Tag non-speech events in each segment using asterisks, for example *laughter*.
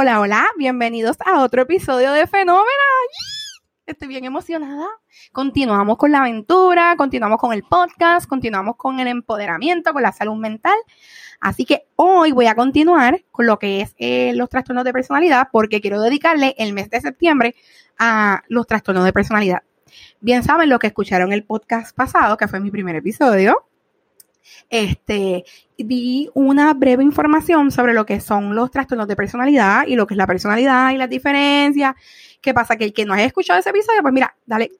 Hola, hola, bienvenidos a otro episodio de Fenómena. Estoy bien emocionada. Continuamos con la aventura, continuamos con el podcast, continuamos con el empoderamiento, con la salud mental. Así que hoy voy a continuar con lo que es eh, los trastornos de personalidad porque quiero dedicarle el mes de septiembre a los trastornos de personalidad. Bien saben lo que escucharon el podcast pasado, que fue mi primer episodio, este, di una breve información sobre lo que son los trastornos de personalidad y lo que es la personalidad y las diferencias. ¿Qué pasa? Que el que no haya escuchado ese episodio, pues mira, dale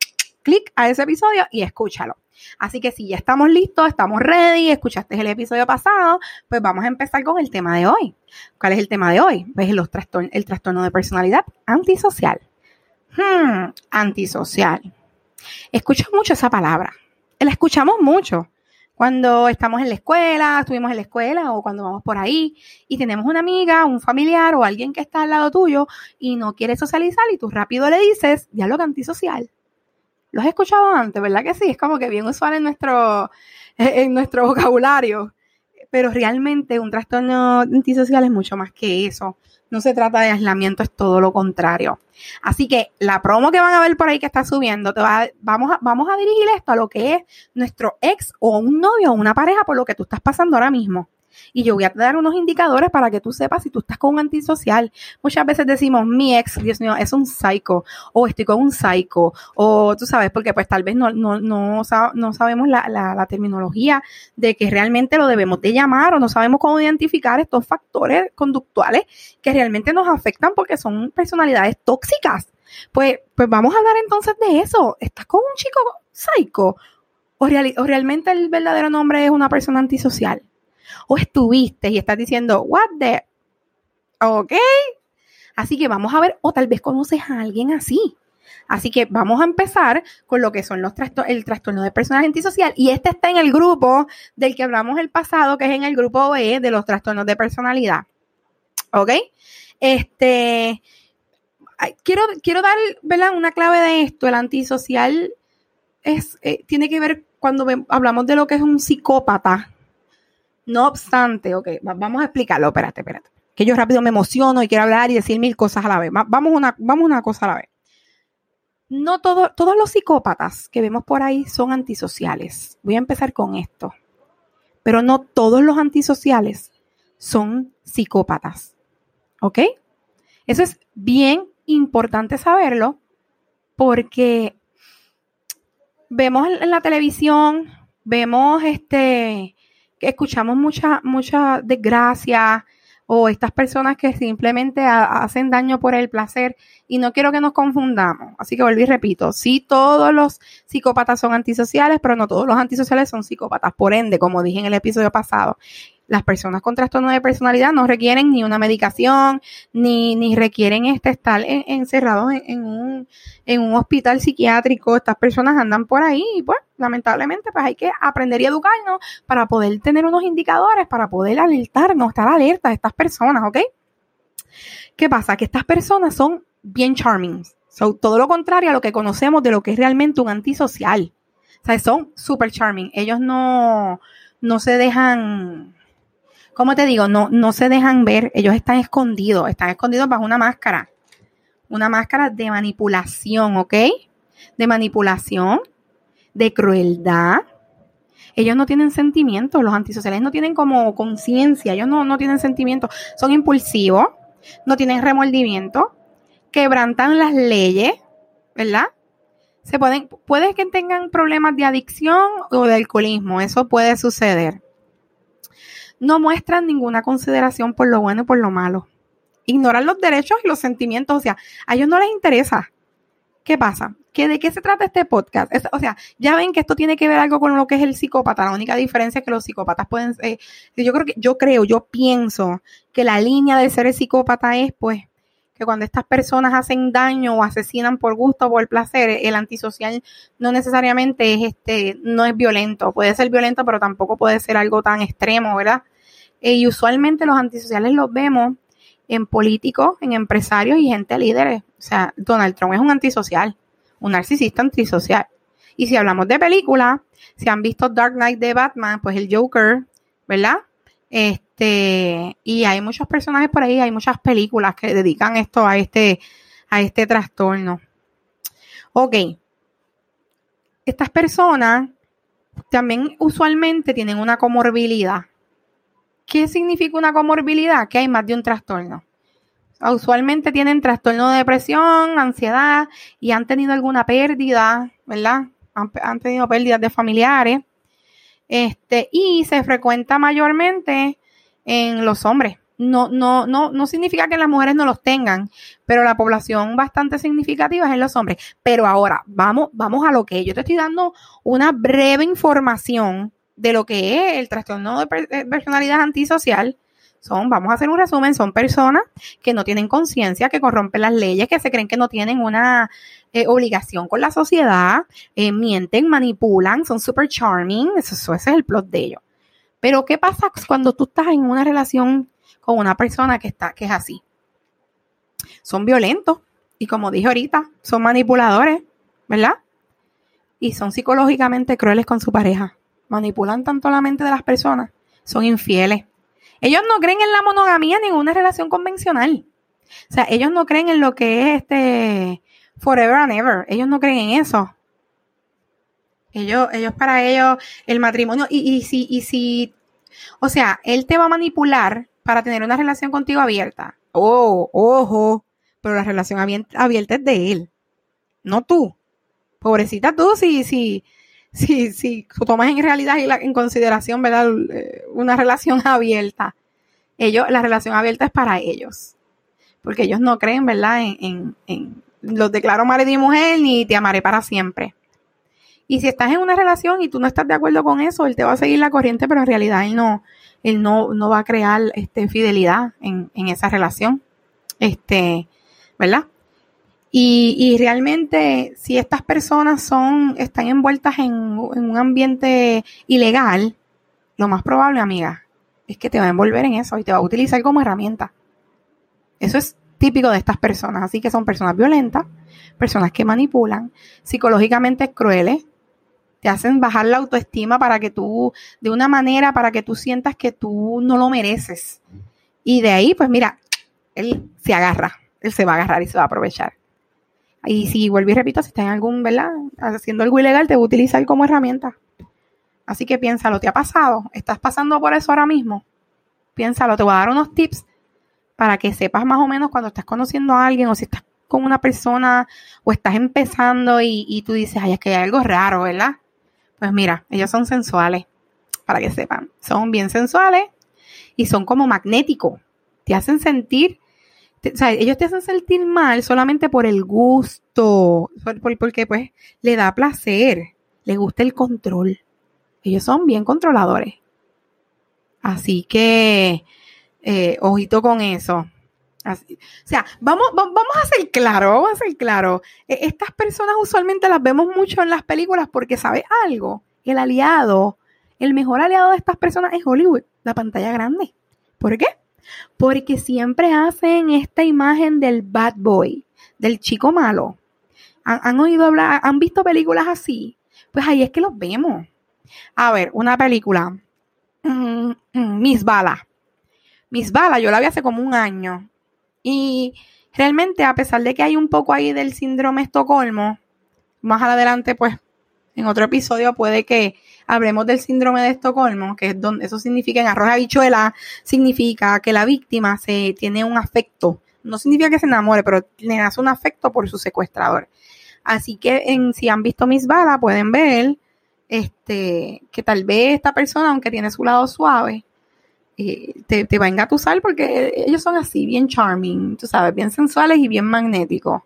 clic a ese episodio y escúchalo. Así que si ya estamos listos, estamos ready, escuchaste el episodio pasado, pues vamos a empezar con el tema de hoy. ¿Cuál es el tema de hoy? Pues los trastornos, el trastorno de personalidad antisocial. Hmm, antisocial. Escucho mucho esa palabra. La escuchamos mucho cuando estamos en la escuela, estuvimos en la escuela o cuando vamos por ahí y tenemos una amiga, un familiar o alguien que está al lado tuyo y no quiere socializar y tú rápido le dices diálogo antisocial. Lo has escuchado antes, ¿verdad que sí? Es como que bien usual en nuestro, en nuestro vocabulario. Pero realmente un trastorno antisocial es mucho más que eso no se trata de aislamiento, es todo lo contrario. Así que la promo que van a ver por ahí que está subiendo, te va, vamos, a, vamos a dirigir esto a lo que es nuestro ex o un novio o una pareja por lo que tú estás pasando ahora mismo. Y yo voy a dar unos indicadores para que tú sepas si tú estás con un antisocial. Muchas veces decimos, mi ex, Dios mío, es un psycho, o estoy con un psycho, o tú sabes, porque pues tal vez no, no, no, no sabemos la, la, la terminología de que realmente lo debemos de llamar o no sabemos cómo identificar estos factores conductuales que realmente nos afectan porque son personalidades tóxicas. Pues, pues vamos a hablar entonces de eso. ¿Estás con un chico psycho? ¿O, o realmente el verdadero nombre es una persona antisocial? O estuviste y estás diciendo, what the, ok. Así que vamos a ver, o tal vez conoces a alguien así. Así que vamos a empezar con lo que son los trastornos, el trastorno de personalidad antisocial. Y este está en el grupo del que hablamos el pasado, que es en el grupo B de los trastornos de personalidad. ¿Ok? Este, quiero, quiero dar. Una clave de esto. El antisocial es, eh, tiene que ver cuando hablamos de lo que es un psicópata. No obstante, ok, vamos a explicarlo, espérate, espérate. Que yo rápido me emociono y quiero hablar y decir mil cosas a la vez. Vamos una, vamos una cosa a la vez. No todo, todos los psicópatas que vemos por ahí son antisociales. Voy a empezar con esto. Pero no todos los antisociales son psicópatas. ¿Ok? Eso es bien importante saberlo porque vemos en la televisión, vemos este, escuchamos mucha, mucha desgracia o estas personas que simplemente hacen daño por el placer y no quiero que nos confundamos. Así que vuelvo y repito, sí todos los psicópatas son antisociales, pero no todos los antisociales son psicópatas. Por ende, como dije en el episodio pasado, las personas con trastorno de personalidad no requieren ni una medicación, ni, ni requieren este, estar encerrados en, un, en un hospital psiquiátrico. Estas personas andan por ahí y pues lamentablemente pues hay que aprender y educarnos para poder tener unos indicadores, para poder alertarnos, estar alerta de estas personas, ¿ok? ¿Qué pasa? Que estas personas son bien charming. Son todo lo contrario a lo que conocemos de lo que es realmente un antisocial. O sea, son super charming. Ellos no, no se dejan como te digo, no, no se dejan ver, ellos están escondidos, están escondidos bajo una máscara, una máscara de manipulación, ¿ok? De manipulación, de crueldad. Ellos no tienen sentimientos, los antisociales no tienen como conciencia, ellos no, no tienen sentimientos, son impulsivos, no tienen remordimiento, quebrantan las leyes, ¿verdad? Se pueden, puede que tengan problemas de adicción o de alcoholismo, eso puede suceder no muestran ninguna consideración por lo bueno y por lo malo. Ignoran los derechos y los sentimientos, o sea, a ellos no les interesa. ¿Qué pasa? ¿Que ¿De qué se trata este podcast? o sea, ya ven que esto tiene que ver algo con lo que es el psicópata. La única diferencia es que los psicópatas pueden, eh, yo creo que, yo creo, yo pienso que la línea de ser el psicópata es, pues, que cuando estas personas hacen daño o asesinan por gusto o por placer, el antisocial no necesariamente es este, no es violento, puede ser violento, pero tampoco puede ser algo tan extremo, ¿verdad? Eh, y usualmente los antisociales los vemos en políticos, en empresarios y gente líderes. O sea, Donald Trump es un antisocial, un narcisista antisocial. Y si hablamos de películas, si han visto Dark Knight de Batman, pues el Joker, ¿verdad? Este, Este, y hay muchos personajes por ahí, hay muchas películas que dedican esto a este, a este trastorno. Ok. Estas personas también usualmente tienen una comorbilidad. ¿Qué significa una comorbilidad? Que hay más de un trastorno. Usualmente tienen trastorno de depresión, ansiedad y han tenido alguna pérdida, ¿verdad? Han, tenido pérdidas de familiares. Este, y se frecuenta mayormente en los hombres. No, no, no, no significa que las mujeres no los tengan, pero la población bastante significativa es en los hombres. Pero ahora, vamos, vamos a lo que yo te estoy dando una breve información de lo que es el trastorno de personalidad antisocial son, vamos a hacer un resumen, son personas que no tienen conciencia, que corrompen las leyes, que se creen que no tienen una eh, obligación con la sociedad, eh, mienten, manipulan, son super charming, eso, ese es el plot de ellos. Pero ¿qué pasa cuando tú estás en una relación con una persona que, está, que es así? Son violentos y como dije ahorita, son manipuladores, ¿verdad? Y son psicológicamente crueles con su pareja. Manipulan tanto la mente de las personas, son infieles ellos no creen en la monogamía ni en una relación convencional. O sea, ellos no creen en lo que es este forever and ever. Ellos no creen en eso. Ellos, ellos para ellos, el matrimonio, y, y si, y si, o sea, él te va a manipular para tener una relación contigo abierta. Oh, ojo, pero la relación abierta es de él, no tú. Pobrecita tú, si, si, si, si tomas en realidad y en consideración, ¿verdad? Eh, una relación *laughs* abierta. Ellos, la relación abierta es para ellos. Porque ellos no creen, ¿verdad? En, en, los declaro marido y mujer ni te amaré para siempre. Y si estás en una relación y tú no estás de acuerdo con eso, él te va a seguir la corriente, pero en realidad él no, él no, no va a crear este, fidelidad en, en esa relación. Este, ¿verdad? Y, realmente, si estas personas son, están envueltas en, un ambiente ilegal, lo más probable, amiga, es que te va a envolver en eso y te va a utilizar como herramienta. Eso es típico de estas personas. Así que son personas violentas, personas que manipulan, psicológicamente crueles, te hacen bajar la autoestima para que tú, de una manera, para que tú sientas que tú no lo mereces. Y de ahí, pues mira, él se agarra, él se va a agarrar y se va a aprovechar. Y si vuelvo y repito, si está en algún, ¿verdad? Haciendo algo ilegal, te va a utilizar como herramienta. Así que piénsalo, ¿te ha pasado? ¿Estás pasando por eso ahora mismo? Piénsalo, te voy a dar unos tips para que sepas más o menos cuando estás conociendo a alguien o si estás con una persona o estás empezando y, y tú dices, ay, es que hay algo raro, ¿verdad? Pues mira, ellos son sensuales, para que sepan. Son bien sensuales y son como magnéticos. Te hacen sentir o sea, ellos te hacen sentir mal solamente por el gusto, porque pues le da placer, le gusta el control. Ellos son bien controladores. Así que, eh, ojito con eso. O sea, vamos, vamos a ser claros, vamos a ser claros. E, estas personas usualmente las vemos mucho en las películas porque, ¿sabes algo? El aliado, el mejor aliado de estas personas es Hollywood, la pantalla grande. ¿Por qué? porque siempre hacen esta imagen del bad boy, del chico malo. ¿Han, oído hablar, han visto películas así? Pues ahí es que los vemos. A ver, una película, mm, mm, Miss Bala. Miss Bala, yo la vi hace como un año. Y realmente, a pesar de que hay un poco ahí del síndrome Estocolmo, más adelante, pues, en otro episodio puede que hablemos del síndrome de Estocolmo, que es donde eso significa en arroz habichuela, significa que la víctima se tiene un afecto. No significa que se enamore, pero le hace un afecto por su secuestrador. Así que en, si han visto mis balas, pueden ver este, que tal vez esta persona, aunque tiene su lado suave, eh, te, va a engatusar porque ellos son así, bien charming, tú sabes, bien sensuales y bien magnéticos.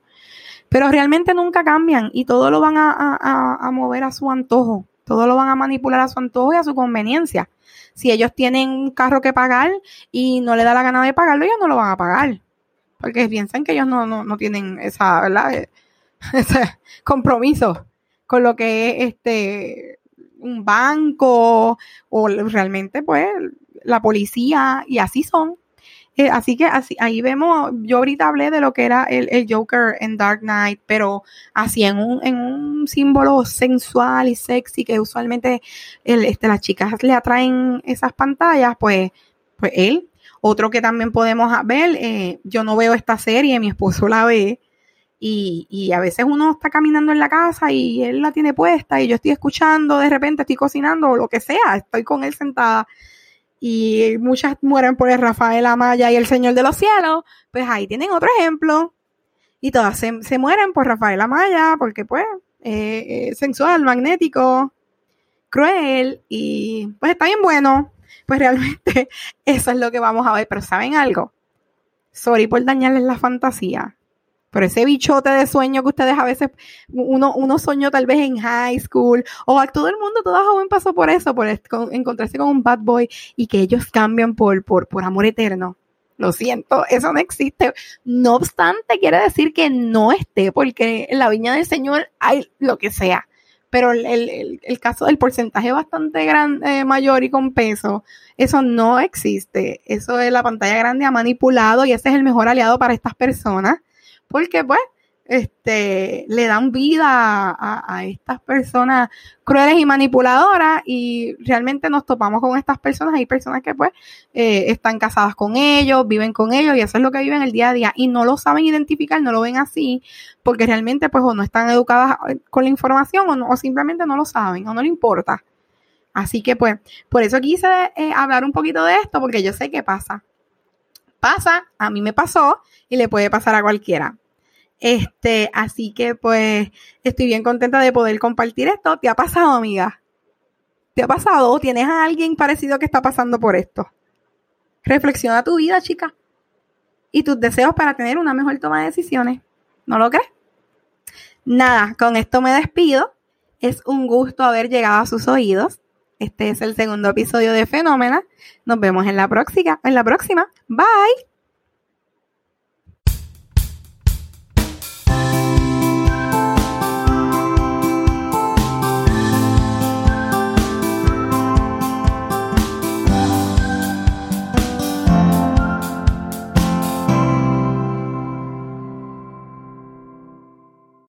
Pero realmente nunca cambian y todo lo van a mover a su antojo. Todo lo van a manipular a su antojo y a su conveniencia. Si ellos tienen un carro que pagar y no le da la gana de pagarlo, ellos no lo van a pagar. Porque piensan que ellos no, no, tienen esa, ¿verdad? *laughs* Ese compromiso con lo que es este un banco o realmente pues la policía y así son. Eh, así que así, ahí vemos, yo ahorita hablé de lo que era el, Joker en Dark Knight, pero así en un, en un símbolo sensual y sexy que usualmente el, este, las chicas le atraen esas pantallas, pues pues él. Otro que también podemos ver, eh, yo no veo esta serie, mi esposo la ve, y, y, a veces uno está caminando en la casa y él la tiene puesta y yo estoy escuchando, de repente estoy cocinando o lo que sea, estoy con él sentada y muchas mueren por el Rafael Amaya y el Señor de los Cielos, pues ahí tienen otro ejemplo. Y todas se, mueren por Rafael Amaya porque pues eh, eh, sensual, magnético, cruel y pues está bien bueno. Pues realmente *laughs* eso es lo que vamos a ver. Pero ¿saben algo? Sorry por dañarles la fantasía. Pero ese bichote de sueño que ustedes a veces, uno, uno soñó tal vez en high school, o a todo el mundo, todo joven pasó por eso, por encontrarse con un bad boy y que ellos cambian por, por, por amor eterno. Lo siento, eso no existe. No obstante, quiere decir que no esté, porque en la viña del Señor hay lo que sea. Pero el, el, caso del porcentaje bastante grande, eh, mayor y con peso, eso no existe. Eso es la pantalla grande ha manipulado y ese es el mejor aliado para estas personas porque pues este, le dan vida a, estas personas crueles y manipuladoras y realmente nos topamos con estas personas. Hay personas que pues eh, están casadas con ellos, viven con ellos y eso es lo que viven el día a día y no lo saben identificar, no lo ven así porque realmente pues o no están educadas eh, con la información o, simplemente no lo saben o no le importa. Así que pues por eso quise eh, hablar un poquito de esto porque yo sé qué pasa. Pasa, a mí me pasó y le puede pasar a cualquiera. Este, así que pues estoy bien contenta de poder compartir esto. ¿Te ha pasado, amiga? ¿Te ha pasado o tienes a alguien parecido que está pasando por esto? Reflexiona tu vida, chica. Y tus deseos para tener una mejor toma de decisiones. ¿No lo crees? Nada, con esto me despido. Es un gusto haber llegado a sus oídos. Este es el segundo episodio de Fenómena. Nos vemos en la próxima. En la próxima. Bye.